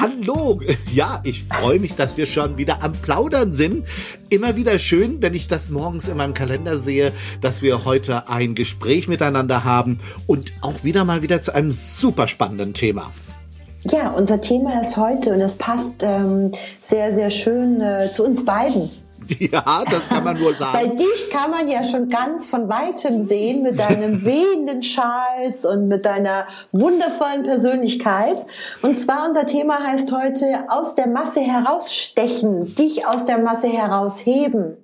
Hallo, ja, ich freue mich, dass wir schon wieder am Plaudern sind. Immer wieder schön, wenn ich das morgens in meinem Kalender sehe, dass wir heute ein Gespräch miteinander haben und auch wieder mal wieder zu einem super spannenden Thema. Ja, unser Thema ist heute und es passt ähm, sehr, sehr schön äh, zu uns beiden. Ja, das kann man wohl sagen. Bei dich kann man ja schon ganz von weitem sehen mit deinem wehenden Schals und mit deiner wundervollen Persönlichkeit. Und zwar unser Thema heißt heute aus der Masse herausstechen, dich aus der Masse herausheben.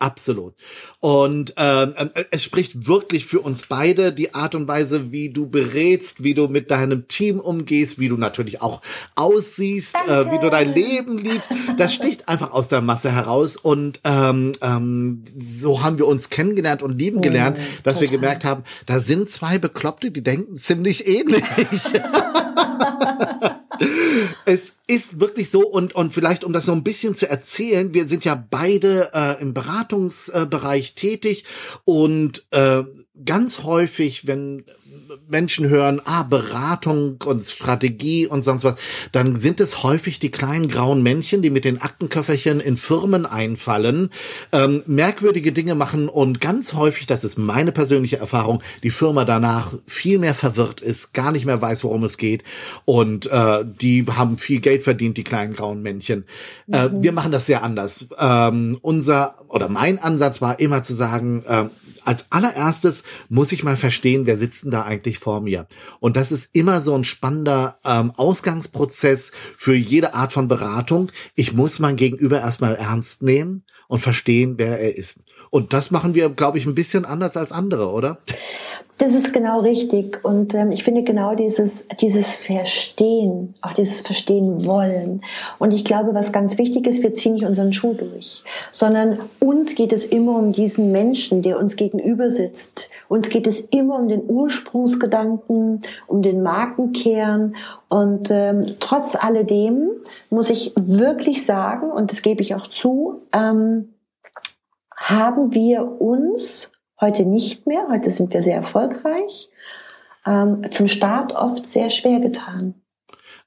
Absolut. Und ähm, äh, es spricht wirklich für uns beide die Art und Weise, wie du berätst, wie du mit deinem Team umgehst, wie du natürlich auch aussiehst, äh, wie du dein Leben liebst. Das sticht einfach aus der Masse heraus. Und ähm, ähm, so haben wir uns kennengelernt und lieben gelernt, oh, dass total. wir gemerkt haben, da sind zwei Bekloppte, die denken ziemlich ähnlich. es ist wirklich so und und vielleicht um das so ein bisschen zu erzählen, wir sind ja beide äh, im Beratungsbereich tätig und äh, ganz häufig, wenn Menschen hören, ah, Beratung und Strategie und sonst was, dann sind es häufig die kleinen grauen Männchen, die mit den Aktenköfferchen in Firmen einfallen, ähm, merkwürdige Dinge machen und ganz häufig, das ist meine persönliche Erfahrung, die Firma danach viel mehr verwirrt ist, gar nicht mehr weiß, worum es geht und äh, die haben viel Geld verdient, die kleinen grauen Männchen. Äh, mhm. wir machen das sehr anders. Ähm, unser oder mein Ansatz war immer zu sagen, äh, als allererstes muss ich mal verstehen, wer sitzt denn da eigentlich vor mir. Und das ist immer so ein spannender ähm, Ausgangsprozess für jede Art von Beratung. Ich muss mein Gegenüber erstmal ernst nehmen und verstehen, wer er ist. Und das machen wir, glaube ich, ein bisschen anders als andere, oder? Das ist genau richtig. Und ähm, ich finde genau dieses, dieses Verstehen, auch dieses Verstehen wollen. Und ich glaube, was ganz wichtig ist, wir ziehen nicht unseren Schuh durch, sondern uns geht es immer um diesen Menschen, der uns gegenüber sitzt. Uns geht es immer um den Ursprungsgedanken, um den Markenkern. Und ähm, trotz alledem muss ich wirklich sagen, und das gebe ich auch zu, ähm, haben wir uns Heute nicht mehr. Heute sind wir sehr erfolgreich. Ähm, zum Start oft sehr schwer getan.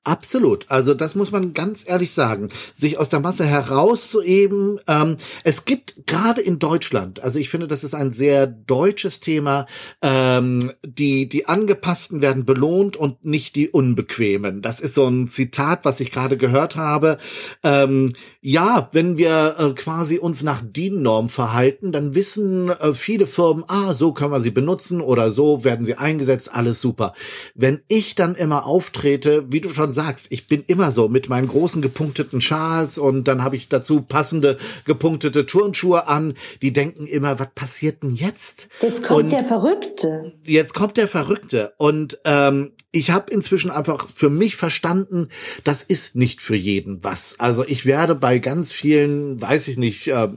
Absolut. Also das muss man ganz ehrlich sagen. Sich aus der Masse herauszuheben. Ähm, es gibt gerade in Deutschland, also ich finde, das ist ein sehr deutsches Thema. Ähm, die die angepassten werden belohnt und nicht die unbequemen. Das ist so ein Zitat, was ich gerade gehört habe. Ähm, ja, wenn wir äh, quasi uns nach DIN-Norm verhalten, dann wissen äh, viele Firmen, ah, so können wir sie benutzen oder so werden sie eingesetzt, alles super. Wenn ich dann immer auftrete, wie du schon sagst, ich bin immer so mit meinen großen gepunkteten Schals und dann habe ich dazu passende gepunktete Turnschuhe an. Die denken immer, was passiert denn jetzt? Jetzt kommt und der Verrückte. Jetzt kommt der Verrückte. Und ähm, ich habe inzwischen einfach für mich verstanden, das ist nicht für jeden was. Also ich werde bei ganz vielen, weiß ich nicht, äh,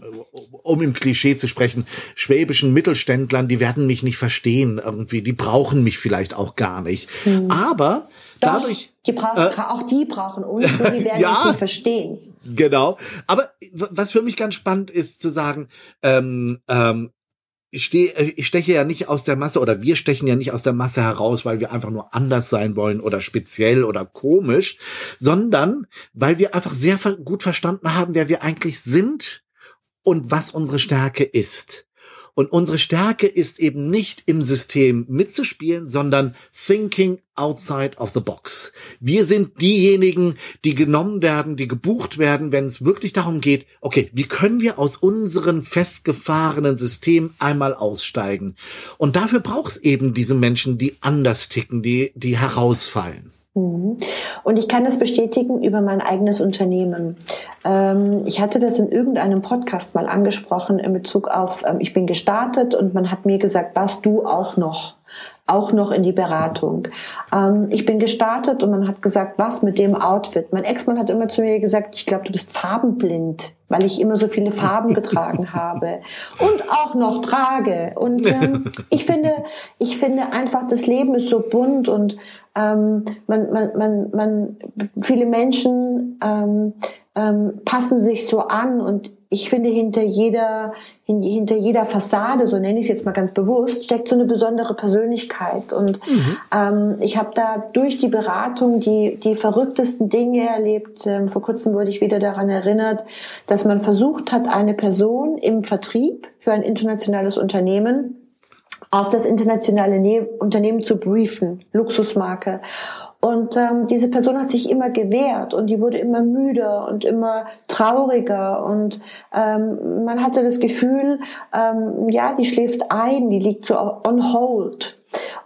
um im Klischee zu sprechen, schwäbischen Mittelständlern, die werden mich nicht verstehen irgendwie. Die brauchen mich vielleicht auch gar nicht. Hm. Aber dadurch. Die brauchen, äh, auch die brauchen uns, nur die werden ja, nicht verstehen. Genau. Aber was für mich ganz spannend ist zu sagen, ähm, ähm, ich, stehe, äh, ich steche ja nicht aus der Masse oder wir stechen ja nicht aus der Masse heraus, weil wir einfach nur anders sein wollen oder speziell oder komisch, sondern weil wir einfach sehr gut verstanden haben, wer wir eigentlich sind und was unsere Stärke ist. Und unsere Stärke ist eben nicht im System mitzuspielen, sondern thinking outside of the box. Wir sind diejenigen, die genommen werden, die gebucht werden, wenn es wirklich darum geht, okay, wie können wir aus unserem festgefahrenen System einmal aussteigen? Und dafür braucht es eben diese Menschen, die anders ticken, die, die herausfallen. Mhm. Und ich kann das bestätigen über mein eigenes Unternehmen. Ähm, ich hatte das in irgendeinem Podcast mal angesprochen in Bezug auf, ähm, ich bin gestartet und man hat mir gesagt, was du auch noch, auch noch in die Beratung. Ähm, ich bin gestartet und man hat gesagt, was mit dem Outfit. Mein Ex-Mann hat immer zu mir gesagt, ich glaube, du bist farbenblind. Weil ich immer so viele Farben getragen habe und auch noch trage. Und ähm, ich finde, ich finde einfach, das Leben ist so bunt und ähm, man, man, man, man, viele Menschen ähm, ähm, passen sich so an und ich finde, hinter jeder, hinter jeder Fassade, so nenne ich es jetzt mal ganz bewusst, steckt so eine besondere Persönlichkeit. Und mhm. ähm, ich habe da durch die Beratung die, die verrücktesten Dinge erlebt. Ähm, vor kurzem wurde ich wieder daran erinnert, dass man versucht hat, eine Person im Vertrieb für ein internationales Unternehmen auf das internationale ne Unternehmen zu briefen, Luxusmarke. Und ähm, diese Person hat sich immer gewehrt und die wurde immer müder und immer trauriger und ähm, man hatte das Gefühl, ähm, ja, die schläft ein, die liegt so on hold.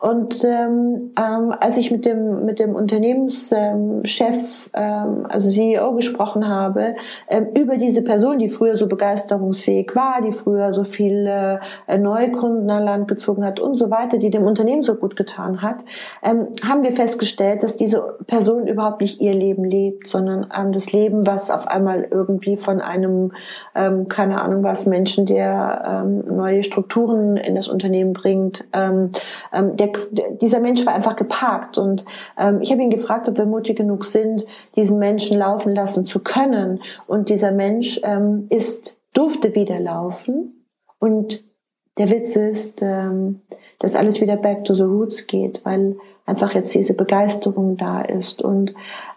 Und ähm, ähm, als ich mit dem mit dem Unternehmenschef, ähm, also CEO, gesprochen habe ähm, über diese Person, die früher so begeisterungsfähig war, die früher so viele äh, neue Kunden an Land gezogen hat und so weiter, die dem Unternehmen so gut getan hat, ähm, haben wir festgestellt, dass diese Person überhaupt nicht ihr Leben lebt, sondern ähm, das Leben, was auf einmal irgendwie von einem, ähm, keine Ahnung was, Menschen, der ähm, neue Strukturen in das Unternehmen bringt, ähm, ähm, der, dieser Mensch war einfach geparkt und ähm, ich habe ihn gefragt, ob wir mutig genug sind, diesen Menschen laufen lassen zu können. Und dieser Mensch ähm, ist durfte wieder laufen und der Witz ist, ähm, dass alles wieder back to the roots geht, weil einfach jetzt diese Begeisterung da ist. Und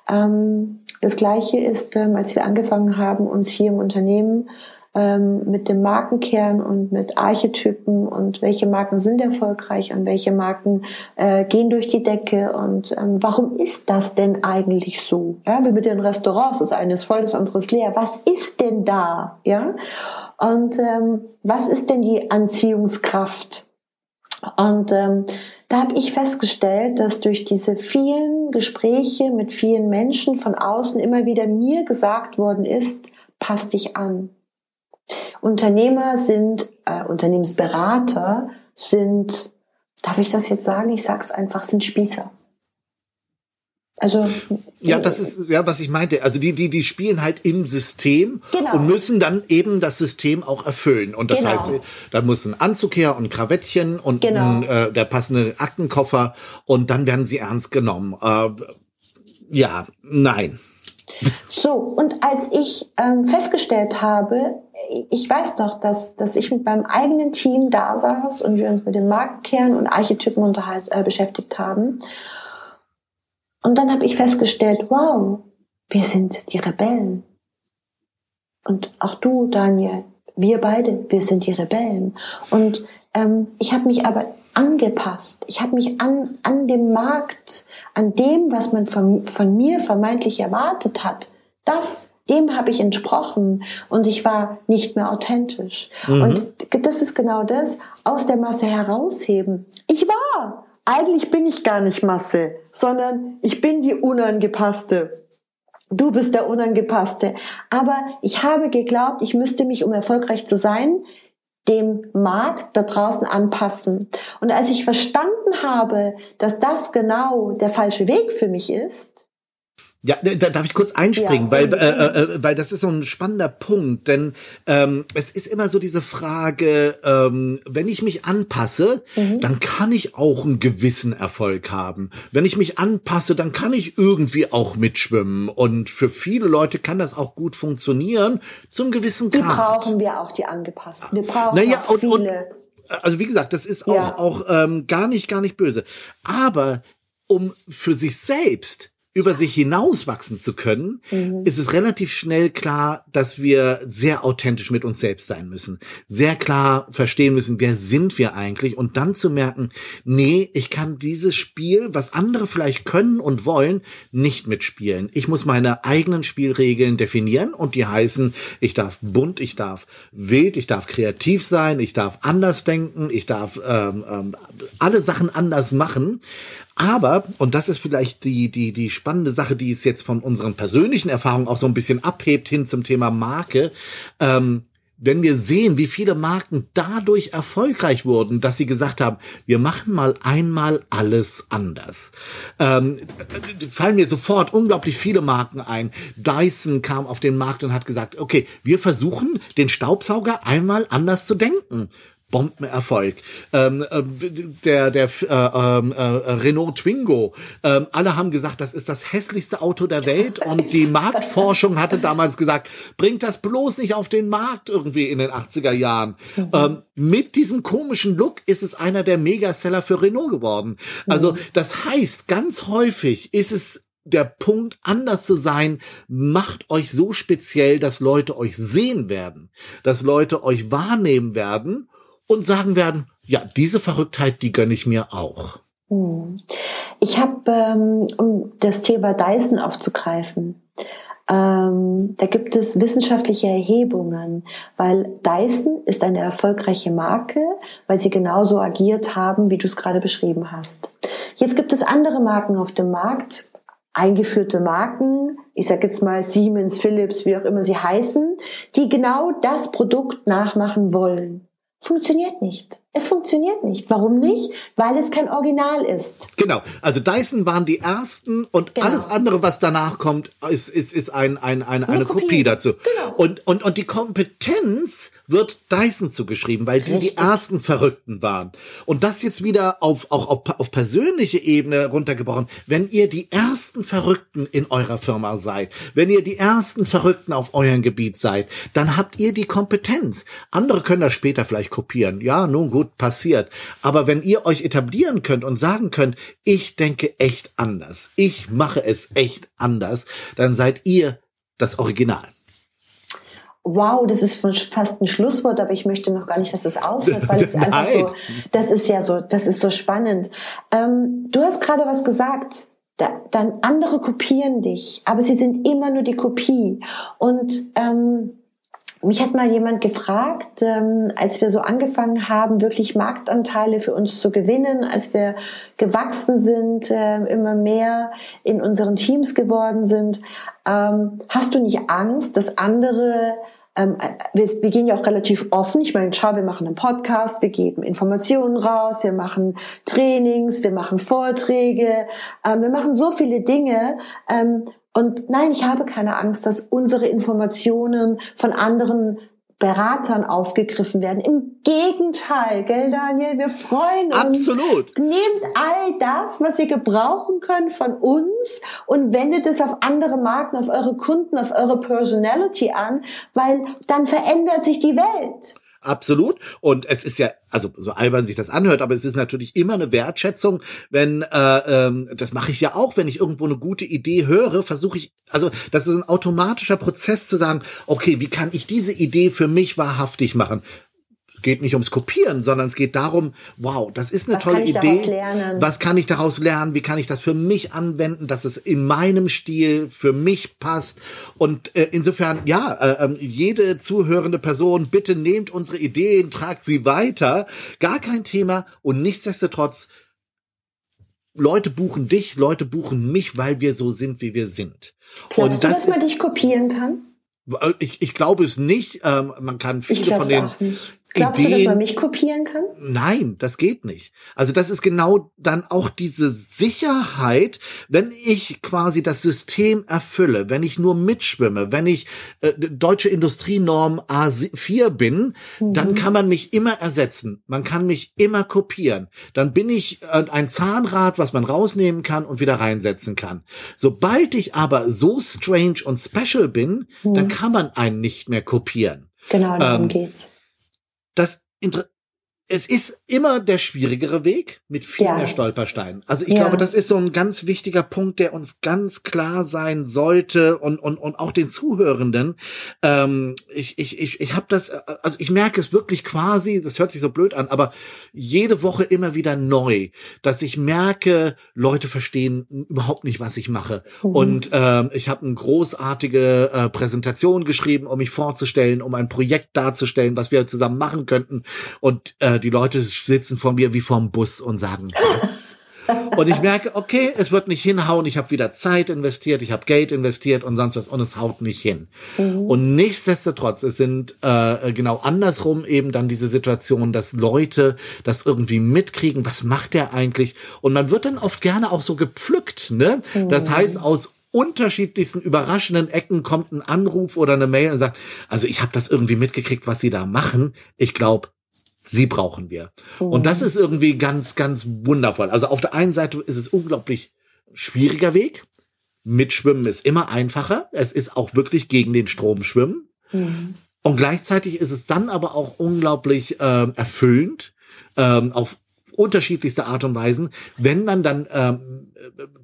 ähm, das Gleiche ist, ähm, als wir angefangen haben, uns hier im Unternehmen ähm, mit dem Markenkern und mit Archetypen und welche Marken sind erfolgreich und welche Marken äh, gehen durch die Decke und ähm, warum ist das denn eigentlich so? Ja, wie mit den Restaurants, das eine ist voll, das andere ist leer. Was ist denn da? Ja, und ähm, was ist denn die Anziehungskraft? Und ähm, da habe ich festgestellt, dass durch diese vielen Gespräche mit vielen Menschen von außen immer wieder mir gesagt worden ist, pass dich an. Unternehmer sind, äh, Unternehmensberater sind, darf ich das jetzt sagen? Ich sag's einfach, sind Spießer. Also ja, das ist ja, was ich meinte. Also die die die spielen halt im System genau. und müssen dann eben das System auch erfüllen. Und das genau. heißt, da muss ein Anzug her und ein Krawettchen und genau. ein, äh, der passende Aktenkoffer und dann werden sie ernst genommen. Äh, ja, nein. So und als ich ähm, festgestellt habe, ich weiß noch, dass, dass ich mit meinem eigenen Team da saß und wir uns mit dem Markenkern und Archetypen unterhalt, äh, beschäftigt haben. Und dann habe ich festgestellt, wow, wir sind die Rebellen. Und auch du, Daniel, wir beide, wir sind die Rebellen. Und ähm, ich habe mich aber angepasst. Ich habe mich an, an dem Markt, an dem, was man von, von mir vermeintlich erwartet hat, das dem habe ich entsprochen und ich war nicht mehr authentisch. Mhm. Und das ist genau das, aus der Masse herausheben. Ich war. Eigentlich bin ich gar nicht Masse, sondern ich bin die Unangepasste. Du bist der Unangepasste. Aber ich habe geglaubt, ich müsste mich, um erfolgreich zu sein, dem Markt da draußen anpassen. Und als ich verstanden habe, dass das genau der falsche Weg für mich ist, ja, da darf ich kurz einspringen, ja, weil, äh, äh, weil das ist so ein spannender Punkt, denn ähm, es ist immer so diese Frage, ähm, wenn ich mich anpasse, mhm. dann kann ich auch einen gewissen Erfolg haben. Wenn ich mich anpasse, dann kann ich irgendwie auch mitschwimmen und für viele Leute kann das auch gut funktionieren, zum gewissen Grad. Die brauchen wir auch, die angepassten. Wir brauchen naja, auch viele. Und, und, also wie gesagt, das ist auch, ja. auch ähm, gar nicht, gar nicht böse. Aber um für sich selbst über sich hinaus wachsen zu können, mhm. ist es relativ schnell klar, dass wir sehr authentisch mit uns selbst sein müssen. Sehr klar verstehen müssen, wer sind wir eigentlich und dann zu merken, nee, ich kann dieses Spiel, was andere vielleicht können und wollen, nicht mitspielen. Ich muss meine eigenen Spielregeln definieren und die heißen, ich darf bunt, ich darf wild, ich darf kreativ sein, ich darf anders denken, ich darf ähm, ähm, alle Sachen anders machen. Aber, und das ist vielleicht die, die, die spannende Sache, die es jetzt von unseren persönlichen Erfahrungen auch so ein bisschen abhebt hin zum Thema Marke, ähm, wenn wir sehen, wie viele Marken dadurch erfolgreich wurden, dass sie gesagt haben, wir machen mal einmal alles anders. Ähm, fallen mir sofort unglaublich viele Marken ein. Dyson kam auf den Markt und hat gesagt, okay, wir versuchen den Staubsauger einmal anders zu denken. Bombenerfolg. Ähm, äh, der der äh, ähm, äh, Renault Twingo. Ähm, alle haben gesagt, das ist das hässlichste Auto der Welt und die Marktforschung hatte damals gesagt, bringt das bloß nicht auf den Markt irgendwie in den 80er Jahren. Mhm. Ähm, mit diesem komischen Look ist es einer der Megaseller für Renault geworden. Also mhm. das heißt, ganz häufig ist es der Punkt, anders zu sein, macht euch so speziell, dass Leute euch sehen werden, dass Leute euch wahrnehmen werden und sagen werden, ja, diese Verrücktheit, die gönne ich mir auch. Hm. Ich habe, ähm, um das Thema Dyson aufzugreifen, ähm, da gibt es wissenschaftliche Erhebungen, weil Dyson ist eine erfolgreiche Marke, weil sie genauso agiert haben, wie du es gerade beschrieben hast. Jetzt gibt es andere Marken auf dem Markt, eingeführte Marken, ich sage jetzt mal Siemens, Philips, wie auch immer sie heißen, die genau das Produkt nachmachen wollen funktioniert nicht. Es funktioniert nicht. Warum nicht? Weil es kein Original ist. Genau. Also Dyson waren die ersten und genau. alles andere, was danach kommt, ist, ist, ist ein, ein, ein, eine, Kopie. Kopie dazu. Genau. Und, und, und die Kompetenz wird Dyson zugeschrieben, weil die Richtig. die ersten Verrückten waren. Und das jetzt wieder auf, auch auf, auf persönliche Ebene runtergebrochen. Wenn ihr die ersten Verrückten in eurer Firma seid, wenn ihr die ersten Verrückten auf eurem Gebiet seid, dann habt ihr die Kompetenz. Andere können das später vielleicht kopieren. Ja, nun gut, passiert. Aber wenn ihr euch etablieren könnt und sagen könnt, ich denke echt anders, ich mache es echt anders, dann seid ihr das Original wow, das ist fast ein Schlusswort, aber ich möchte noch gar nicht, dass es aufhört, weil es einfach so, das ist ja so, das ist so spannend. Ähm, du hast gerade was gesagt. Da, dann andere kopieren dich, aber sie sind immer nur die Kopie. Und ähm, mich hat mal jemand gefragt, ähm, als wir so angefangen haben, wirklich Marktanteile für uns zu gewinnen, als wir gewachsen sind, äh, immer mehr in unseren Teams geworden sind, ähm, hast du nicht Angst, dass andere ähm, wir, wir gehen ja auch relativ offen. Ich meine, schau, wir machen einen Podcast, wir geben Informationen raus, wir machen Trainings, wir machen Vorträge, ähm, wir machen so viele Dinge. Ähm, und nein, ich habe keine Angst, dass unsere Informationen von anderen Beratern aufgegriffen werden. Im Gegenteil, gell, Daniel? Wir freuen uns. Absolut. Nehmt all das, was ihr gebrauchen könnt von uns und wendet es auf andere Marken, auf eure Kunden, auf eure Personality an, weil dann verändert sich die Welt. Absolut. Und es ist ja, also so albern sich das anhört, aber es ist natürlich immer eine Wertschätzung, wenn, äh, ähm, das mache ich ja auch, wenn ich irgendwo eine gute Idee höre, versuche ich, also das ist ein automatischer Prozess zu sagen, okay, wie kann ich diese Idee für mich wahrhaftig machen? Geht nicht ums Kopieren, sondern es geht darum, wow, das ist eine Was tolle Idee. Was kann ich daraus lernen? Wie kann ich das für mich anwenden, dass es in meinem Stil für mich passt? Und äh, insofern, ja, äh, äh, jede zuhörende Person, bitte nehmt unsere Ideen, tragt sie weiter. Gar kein Thema. Und nichtsdestotrotz, Leute buchen dich, Leute buchen mich, weil wir so sind, wie wir sind. Glaubst und das du, dass man dich kopieren kann? Äh, ich, ich glaube es nicht. Ähm, man kann viele von den Glaubst Ideen. du, dass man mich kopieren kann? Nein, das geht nicht. Also das ist genau dann auch diese Sicherheit, wenn ich quasi das System erfülle, wenn ich nur mitschwimme, wenn ich äh, deutsche Industrienorm A4 bin, mhm. dann kann man mich immer ersetzen. Man kann mich immer kopieren. Dann bin ich äh, ein Zahnrad, was man rausnehmen kann und wieder reinsetzen kann. Sobald ich aber so strange und special bin, mhm. dann kann man einen nicht mehr kopieren. Genau, darum ähm, geht's das es ist immer der schwierigere Weg mit vielen ja. Stolpersteinen. Also ich ja. glaube, das ist so ein ganz wichtiger Punkt, der uns ganz klar sein sollte und und und auch den Zuhörenden. Ähm, ich ich ich ich habe das, also ich merke es wirklich quasi. Das hört sich so blöd an, aber jede Woche immer wieder neu, dass ich merke, Leute verstehen überhaupt nicht, was ich mache. Mhm. Und ähm, ich habe eine großartige äh, Präsentation geschrieben, um mich vorzustellen, um ein Projekt darzustellen, was wir zusammen machen könnten. Und äh, die Leute sitzen vor mir wie vorm Bus und sagen, was? Und ich merke, okay, es wird nicht hinhauen, ich habe wieder Zeit investiert, ich habe Geld investiert und sonst was und es haut nicht hin. Mhm. Und nichtsdestotrotz, es sind äh, genau andersrum eben dann diese Situation, dass Leute das irgendwie mitkriegen, was macht der eigentlich? Und man wird dann oft gerne auch so gepflückt, ne? Mhm. Das heißt, aus unterschiedlichsten überraschenden Ecken kommt ein Anruf oder eine Mail und sagt, also ich habe das irgendwie mitgekriegt, was sie da machen. Ich glaube, sie brauchen wir. Mhm. Und das ist irgendwie ganz, ganz wundervoll. Also auf der einen Seite ist es unglaublich schwieriger Weg. Mitschwimmen ist immer einfacher. Es ist auch wirklich gegen den Strom schwimmen. Mhm. Und gleichzeitig ist es dann aber auch unglaublich äh, erfüllend, ähm, auf unterschiedlichste Art und Weisen, wenn man dann ähm,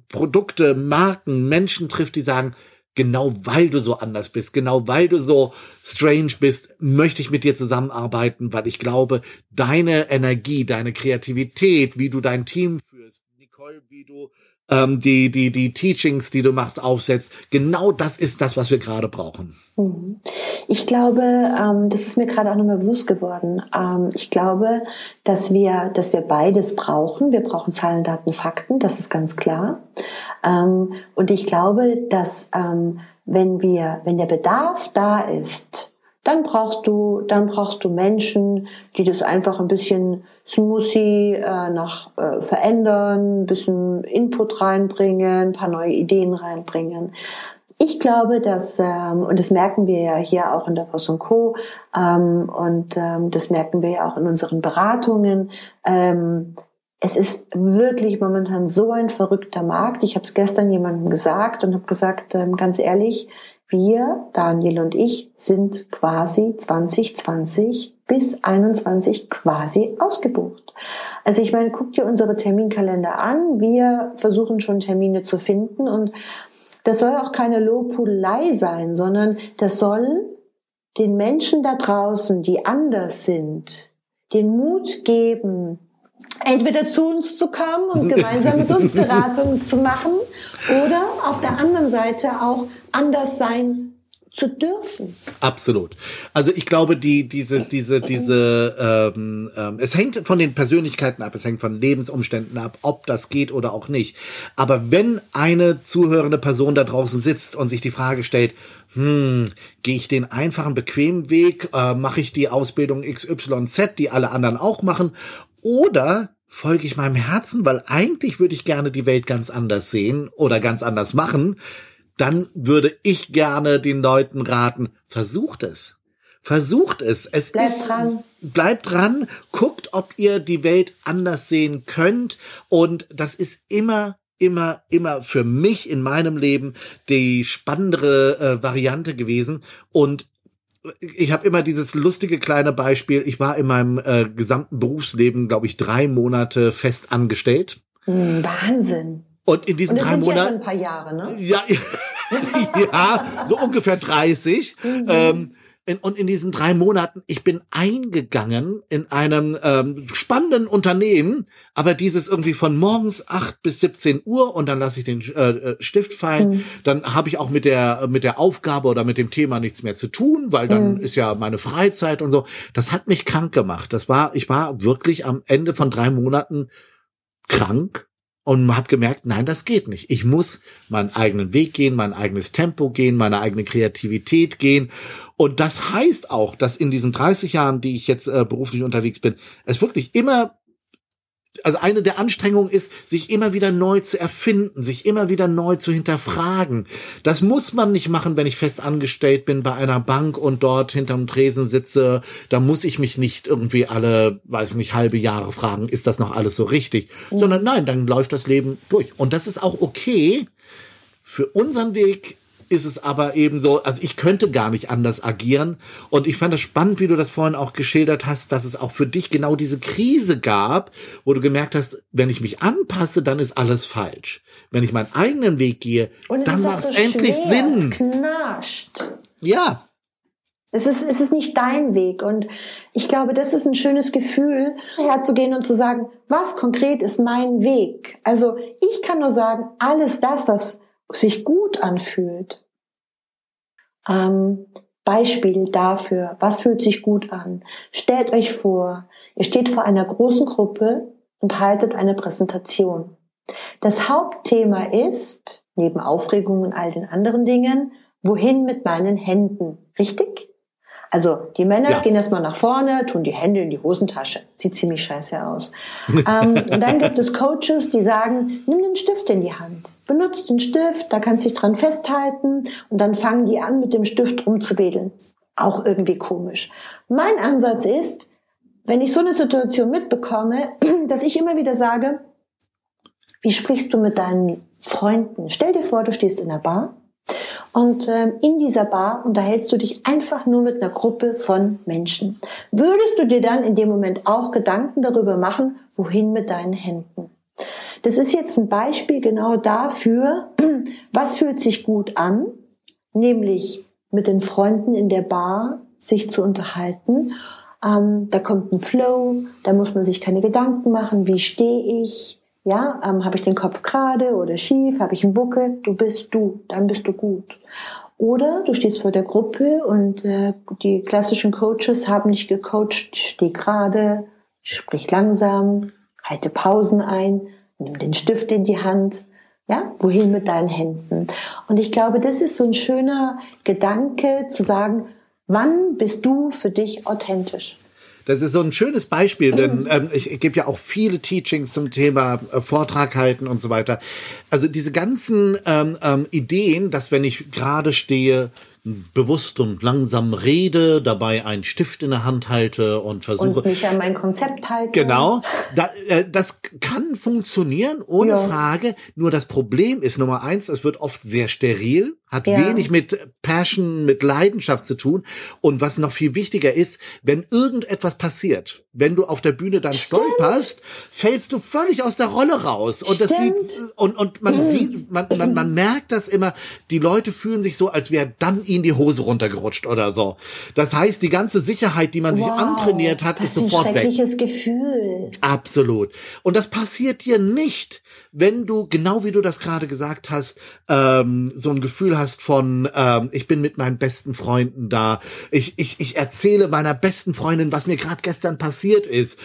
Produkte, Marken, Menschen trifft, die sagen, genau weil du so anders bist, genau weil du so strange bist, möchte ich mit dir zusammenarbeiten, weil ich glaube, deine Energie, deine Kreativität, wie du dein Team führst, Nicole, wie du ähm, die, die, die Teachings, die du machst, aufsetzt. Genau das ist das, was wir gerade brauchen. Mhm. Ich glaube, ähm, das ist mir gerade auch nochmal bewusst geworden. Ähm, ich glaube, dass wir, dass wir beides brauchen. Wir brauchen Zahlen, Daten, Fakten, das ist ganz klar. Ähm, und ich glaube, dass ähm, wenn wir, wenn der Bedarf da ist, dann brauchst du, dann brauchst du Menschen, die das einfach ein bisschen smoothie äh, nach äh, verändern, ein bisschen Input reinbringen, ein paar neue Ideen reinbringen. Ich glaube, dass, ähm, und das merken wir ja hier auch in der Voss Co. Ähm, und ähm, das merken wir ja auch in unseren Beratungen, ähm, es ist wirklich momentan so ein verrückter Markt. Ich habe es gestern jemandem gesagt und habe gesagt, ähm, ganz ehrlich, wir, Daniel und ich, sind quasi 2020 bis 21 quasi ausgebucht. Also ich meine, guck dir unsere Terminkalender an. Wir versuchen schon Termine zu finden und das soll auch keine Lobhudelei sein, sondern das soll den Menschen da draußen, die anders sind, den Mut geben, entweder zu uns zu kommen und gemeinsam mit uns Beratungen zu machen oder auf der anderen Seite auch anders sein zu dürfen. Absolut. Also ich glaube, die diese diese diese ähm, ähm, es hängt von den Persönlichkeiten ab, es hängt von Lebensumständen ab, ob das geht oder auch nicht. Aber wenn eine zuhörende Person da draußen sitzt und sich die Frage stellt, hm, gehe ich den einfachen bequemen Weg, äh, mache ich die Ausbildung XYZ, die alle anderen auch machen, oder folge ich meinem Herzen, weil eigentlich würde ich gerne die Welt ganz anders sehen oder ganz anders machen dann würde ich gerne den Leuten raten, versucht es. Versucht es. Es bleibt ist, dran. Bleibt dran, guckt, ob ihr die Welt anders sehen könnt. Und das ist immer immer, immer für mich in meinem Leben die spannendere äh, Variante gewesen. Und ich habe immer dieses lustige kleine Beispiel. Ich war in meinem äh, gesamten Berufsleben, glaube ich, drei Monate fest angestellt. Hm, Wahnsinn. Und in diesen Und drei Monaten. Ja, schon ein paar Jahre, ne? Ja, ja, so ungefähr 30. Mhm. Ähm, in, und in diesen drei Monaten, ich bin eingegangen in einem ähm, spannenden Unternehmen, aber dieses irgendwie von morgens acht bis 17 Uhr und dann lasse ich den äh, äh, Stift fallen, mhm. dann habe ich auch mit der mit der Aufgabe oder mit dem Thema nichts mehr zu tun, weil dann mhm. ist ja meine Freizeit und so. Das hat mich krank gemacht. Das war, ich war wirklich am Ende von drei Monaten krank und habe gemerkt, nein, das geht nicht. Ich muss meinen eigenen Weg gehen, mein eigenes Tempo gehen, meine eigene Kreativität gehen. Und das heißt auch, dass in diesen 30 Jahren, die ich jetzt äh, beruflich unterwegs bin, es wirklich immer also eine der Anstrengungen ist, sich immer wieder neu zu erfinden, sich immer wieder neu zu hinterfragen. Das muss man nicht machen, wenn ich fest angestellt bin bei einer Bank und dort hinterm Tresen sitze. Da muss ich mich nicht irgendwie alle, weiß ich nicht, halbe Jahre fragen, ist das noch alles so richtig? Mhm. Sondern nein, dann läuft das Leben durch. Und das ist auch okay. Für unseren Weg ist es aber eben so, also ich könnte gar nicht anders agieren. Und ich fand das spannend, wie du das vorhin auch geschildert hast, dass es auch für dich genau diese Krise gab, wo du gemerkt hast, wenn ich mich anpasse, dann ist alles falsch. Wenn ich meinen eigenen Weg gehe, dann macht es so endlich schwer. Sinn. Es knascht. Ja. Es ist, es ist nicht dein Weg. Und ich glaube, das ist ein schönes Gefühl, herzugehen und zu sagen, was konkret ist mein Weg? Also ich kann nur sagen, alles das, was sich gut anfühlt. Ähm, Beispiel dafür, was fühlt sich gut an? Stellt euch vor, ihr steht vor einer großen Gruppe und haltet eine Präsentation. Das Hauptthema ist, neben Aufregung und all den anderen Dingen, wohin mit meinen Händen? Richtig? Also die Männer ja. gehen erstmal nach vorne, tun die Hände in die Hosentasche. Sieht ziemlich scheiße aus. ähm, und dann gibt es Coaches, die sagen, nimm den Stift in die Hand. Benutzt den Stift, da kannst du dich dran festhalten und dann fangen die an, mit dem Stift rumzubedeln. Auch irgendwie komisch. Mein Ansatz ist, wenn ich so eine Situation mitbekomme, dass ich immer wieder sage, wie sprichst du mit deinen Freunden? Stell dir vor, du stehst in der Bar und ähm, in dieser Bar unterhältst du dich einfach nur mit einer Gruppe von Menschen. Würdest du dir dann in dem Moment auch Gedanken darüber machen, wohin mit deinen Händen? Das ist jetzt ein Beispiel genau dafür, was fühlt sich gut an, nämlich mit den Freunden in der Bar sich zu unterhalten. Ähm, da kommt ein Flow, da muss man sich keine Gedanken machen, wie stehe ich, ja, ähm, habe ich den Kopf gerade oder schief, habe ich einen Buckel? Du bist du, dann bist du gut. Oder du stehst vor der Gruppe und äh, die klassischen Coaches haben dich gecoacht, steh gerade, sprich langsam, halte Pausen ein, nimm den Stift in die Hand, ja, wohin mit deinen Händen. Und ich glaube, das ist so ein schöner Gedanke zu sagen, wann bist du für dich authentisch? Das ist so ein schönes Beispiel, denn ähm, ich, ich gebe ja auch viele Teachings zum Thema äh, Vortrag halten und so weiter. Also diese ganzen ähm, ähm, Ideen, dass wenn ich gerade stehe, bewusst und langsam rede, dabei einen Stift in der Hand halte und versuche. Und mich an mein Konzept halte. Genau. Da, äh, das kann funktionieren, ohne ja. Frage. Nur das Problem ist Nummer eins, es wird oft sehr steril, hat ja. wenig mit Passion, mit Leidenschaft zu tun. Und was noch viel wichtiger ist, wenn irgendetwas passiert, wenn du auf der Bühne dann Stimmt. stolperst, fällst du völlig aus der Rolle raus. Und Stimmt. das sieht, und, und man mhm. sieht, man, man, man merkt das immer, die Leute fühlen sich so, als wäre dann ihnen die Hose runtergerutscht oder so. Das heißt, die ganze Sicherheit, die man wow, sich antrainiert hat, ist sofort weg. Ein schreckliches weg. Gefühl. Absolut. Und das passiert dir nicht, wenn du, genau wie du das gerade gesagt hast, ähm, so ein Gefühl hast von, ähm, ich bin mit meinen besten Freunden da, ich, ich, ich erzähle meiner besten Freundin, was mir gerade gestern passiert ist.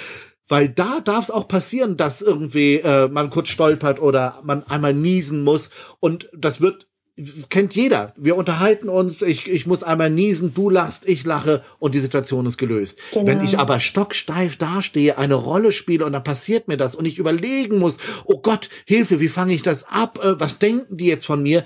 Weil da darf es auch passieren, dass irgendwie äh, man kurz stolpert oder man einmal niesen muss und das wird kennt jeder. Wir unterhalten uns, ich, ich muss einmal niesen, du lachst, ich lache und die Situation ist gelöst. Genau. Wenn ich aber stocksteif dastehe, eine Rolle spiele und dann passiert mir das und ich überlegen muss, oh Gott, Hilfe, wie fange ich das ab? Äh, was denken die jetzt von mir?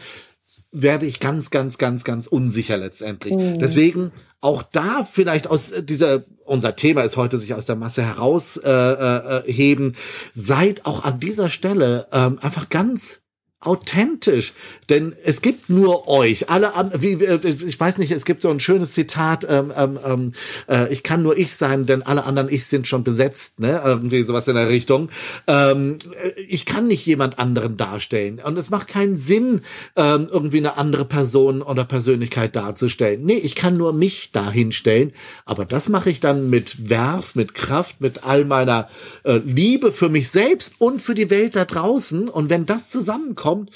werde ich ganz, ganz, ganz, ganz unsicher letztendlich. Mhm. Deswegen auch da vielleicht aus dieser, unser Thema ist heute sich aus der Masse herausheben, äh, äh, seid auch an dieser Stelle ähm, einfach ganz authentisch, denn es gibt nur euch. Alle wie äh, ich weiß nicht, es gibt so ein schönes Zitat: ähm, ähm, ähm, äh, Ich kann nur ich sein, denn alle anderen ich sind schon besetzt, ne? Irgendwie sowas in der Richtung. Ähm, äh, ich kann nicht jemand anderen darstellen und es macht keinen Sinn, ähm, irgendwie eine andere Person oder Persönlichkeit darzustellen. Nee, ich kann nur mich dahinstellen, aber das mache ich dann mit Werf, mit Kraft, mit all meiner äh, Liebe für mich selbst und für die Welt da draußen. Und wenn das zusammenkommt kommt,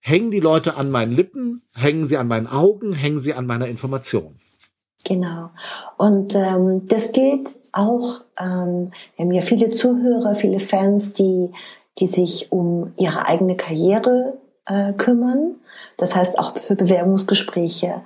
hängen die Leute an meinen Lippen, hängen sie an meinen Augen, hängen sie an meiner Information. Genau. Und ähm, das gilt auch, ähm, wir haben ja viele Zuhörer, viele Fans, die, die sich um ihre eigene Karriere äh, kümmern. Das heißt auch für Bewerbungsgespräche.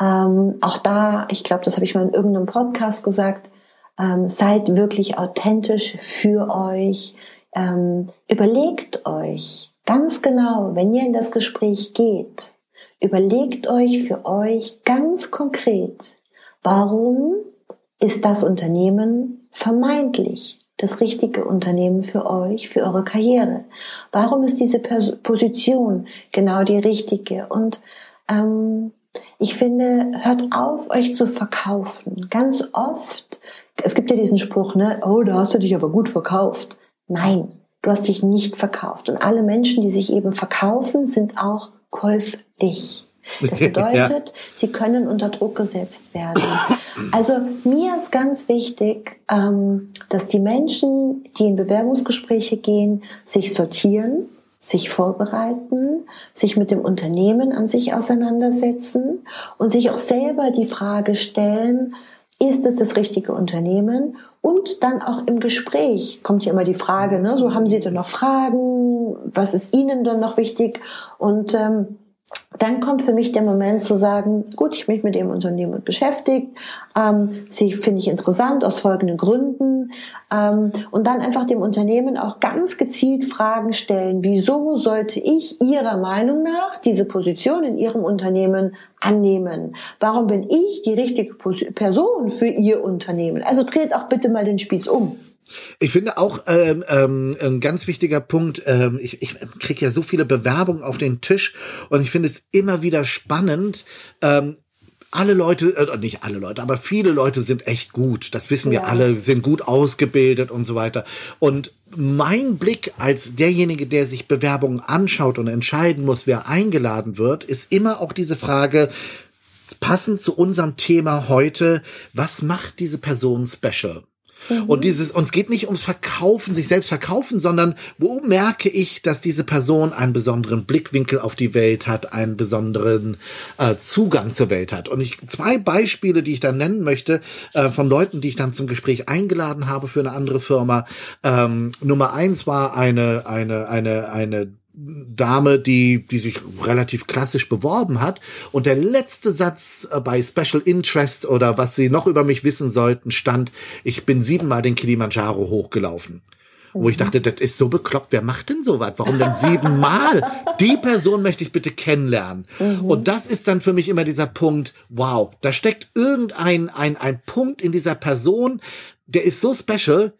Ähm, auch da, ich glaube, das habe ich mal in irgendeinem Podcast gesagt, ähm, seid wirklich authentisch für euch. Ähm, überlegt euch, Ganz genau, wenn ihr in das Gespräch geht, überlegt euch für euch ganz konkret, warum ist das Unternehmen vermeintlich das richtige Unternehmen für euch, für eure Karriere? Warum ist diese Position genau die richtige? Und ähm, ich finde, hört auf, euch zu verkaufen. Ganz oft, es gibt ja diesen Spruch, ne, oh, da hast du dich aber gut verkauft. Nein, Du hast dich nicht verkauft. Und alle Menschen, die sich eben verkaufen, sind auch käuflich. Das bedeutet, ja. sie können unter Druck gesetzt werden. Also mir ist ganz wichtig, ähm, dass die Menschen, die in Bewerbungsgespräche gehen, sich sortieren, sich vorbereiten, sich mit dem Unternehmen an sich auseinandersetzen und sich auch selber die Frage stellen, ist es das richtige Unternehmen? Und dann auch im Gespräch kommt ja immer die Frage, ne, so haben Sie denn noch Fragen? was ist Ihnen dann noch wichtig? Und ähm, dann kommt für mich der Moment zu sagen, gut, ich mich mit dem Unternehmen beschäftigt, ähm, sie finde ich interessant aus folgenden Gründen ähm, und dann einfach dem Unternehmen auch ganz gezielt Fragen stellen, wieso sollte ich Ihrer Meinung nach diese Position in Ihrem Unternehmen annehmen? Warum bin ich die richtige Person für Ihr Unternehmen? Also dreht auch bitte mal den Spieß um. Ich finde auch ähm, ähm, ein ganz wichtiger Punkt, ähm, ich, ich kriege ja so viele Bewerbungen auf den Tisch und ich finde es immer wieder spannend, ähm, alle Leute, äh, nicht alle Leute, aber viele Leute sind echt gut. Das wissen wir ja. alle, sind gut ausgebildet und so weiter. Und mein Blick als derjenige, der sich Bewerbungen anschaut und entscheiden muss, wer eingeladen wird, ist immer auch diese Frage, passend zu unserem Thema heute, was macht diese Person special? Mhm. Und dieses, uns geht nicht ums Verkaufen, sich selbst verkaufen, sondern wo merke ich, dass diese Person einen besonderen Blickwinkel auf die Welt hat, einen besonderen äh, Zugang zur Welt hat. Und ich zwei Beispiele, die ich dann nennen möchte, äh, von Leuten, die ich dann zum Gespräch eingeladen habe für eine andere Firma. Ähm, Nummer eins war eine, eine, eine, eine Dame, die, die sich relativ klassisch beworben hat. Und der letzte Satz äh, bei Special Interest oder was sie noch über mich wissen sollten, stand, ich bin siebenmal den Kilimanjaro hochgelaufen. Wo ich mhm. dachte, das ist so bekloppt, wer macht denn sowas? Warum denn siebenmal? Die Person möchte ich bitte kennenlernen. Mhm. Und das ist dann für mich immer dieser Punkt, wow, da steckt irgendein ein, ein Punkt in dieser Person, der ist so special,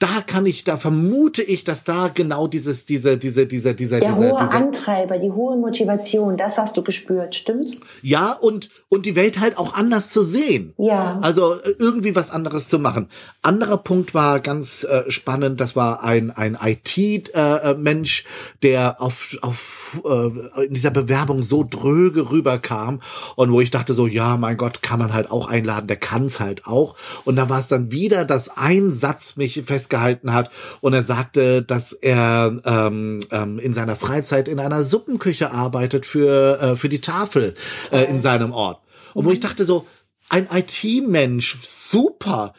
da kann ich, da vermute ich, dass da genau dieses, diese, diese, diese, dieser, der dieser, hohe dieser, Antreiber, die hohe Motivation, das hast du gespürt, stimmt's? Ja, und, und die Welt halt auch anders zu sehen. Ja. Also äh, irgendwie was anderes zu machen. Anderer Punkt war ganz äh, spannend, das war ein, ein IT-Mensch, äh, der auf, auf, äh, in dieser Bewerbung so dröge rüberkam und wo ich dachte so, ja, mein Gott, kann man halt auch einladen, der kann's halt auch. Und da war es dann wieder, dass ein Satz mich fest festgehalten hat. Und er sagte, dass er ähm, ähm, in seiner Freizeit in einer Suppenküche arbeitet für, äh, für die Tafel äh, in seinem Ort. Und wo ich dachte so, ein IT-Mensch, super.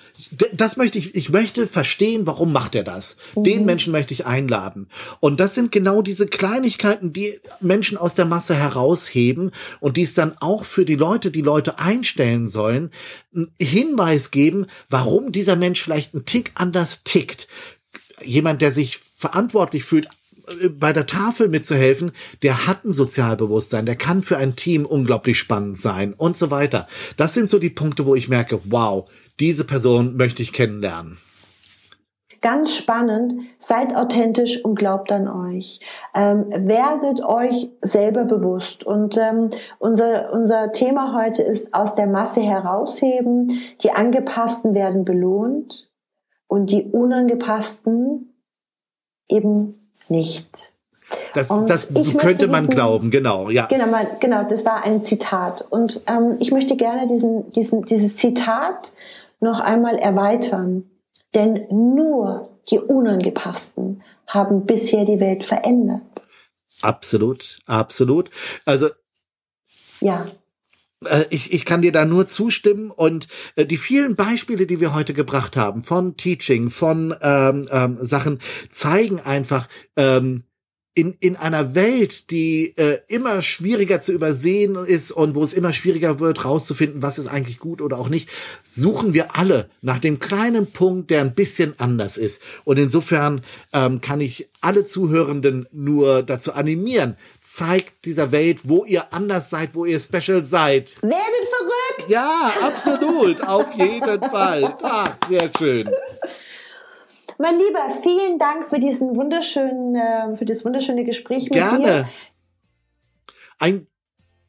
Das möchte ich, ich möchte verstehen, warum macht er das? Mhm. Den Menschen möchte ich einladen. Und das sind genau diese Kleinigkeiten, die Menschen aus der Masse herausheben und die es dann auch für die Leute, die Leute einstellen sollen, einen Hinweis geben, warum dieser Mensch vielleicht einen Tick anders tickt. Jemand, der sich verantwortlich fühlt, bei der Tafel mitzuhelfen, der hat ein Sozialbewusstsein, der kann für ein Team unglaublich spannend sein und so weiter. Das sind so die Punkte, wo ich merke, wow, diese Person möchte ich kennenlernen. Ganz spannend, seid authentisch und glaubt an euch. Ähm, werdet euch selber bewusst. Und ähm, unser, unser Thema heute ist aus der Masse herausheben. Die Angepassten werden belohnt und die Unangepassten eben nicht. Das, das könnte man diesen, glauben, genau, ja. Genau, man, genau, das war ein Zitat. Und ähm, ich möchte gerne diesen, diesen, dieses Zitat noch einmal erweitern. Denn nur die Unangepassten haben bisher die Welt verändert. Absolut, absolut. Also ja. Äh, ich, ich kann dir da nur zustimmen und äh, die vielen Beispiele, die wir heute gebracht haben, von Teaching, von ähm, ähm, Sachen, zeigen einfach, ähm, in, in einer Welt, die äh, immer schwieriger zu übersehen ist und wo es immer schwieriger wird, rauszufinden, was ist eigentlich gut oder auch nicht, suchen wir alle nach dem kleinen Punkt, der ein bisschen anders ist. Und insofern ähm, kann ich alle Zuhörenden nur dazu animieren, zeigt dieser Welt, wo ihr anders seid, wo ihr special seid. Werdet verrückt! Ja, absolut, auf jeden Fall. Ach, sehr schön. Mein Lieber, vielen Dank für diesen wunderschönen, äh, für das wunderschöne Gespräch mit Gerne. dir. Gerne. Ein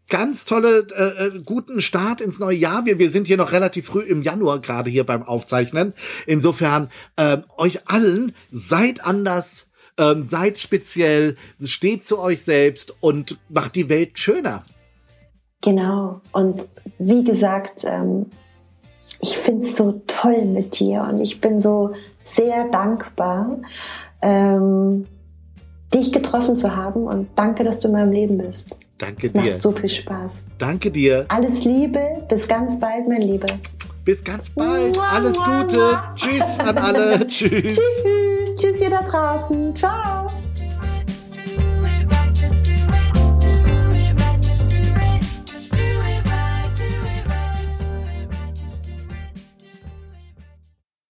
ganz tolle, äh, äh, guten Start ins neue Jahr. Wir, wir sind hier noch relativ früh im Januar gerade hier beim Aufzeichnen. Insofern äh, euch allen seid anders, ähm, seid speziell, steht zu euch selbst und macht die Welt schöner. Genau. Und wie gesagt, ähm, ich finde es so toll mit dir und ich bin so sehr dankbar, ähm, dich getroffen zu haben und danke, dass du in meinem Leben bist. Danke es dir. Macht so viel Spaß. Danke dir. Alles Liebe, bis ganz bald, mein Lieber. Bis ganz bald. Alles Gute. Tschüss an alle. Tschüss. Tschüss. Tschüss, ihr da draußen. Ciao.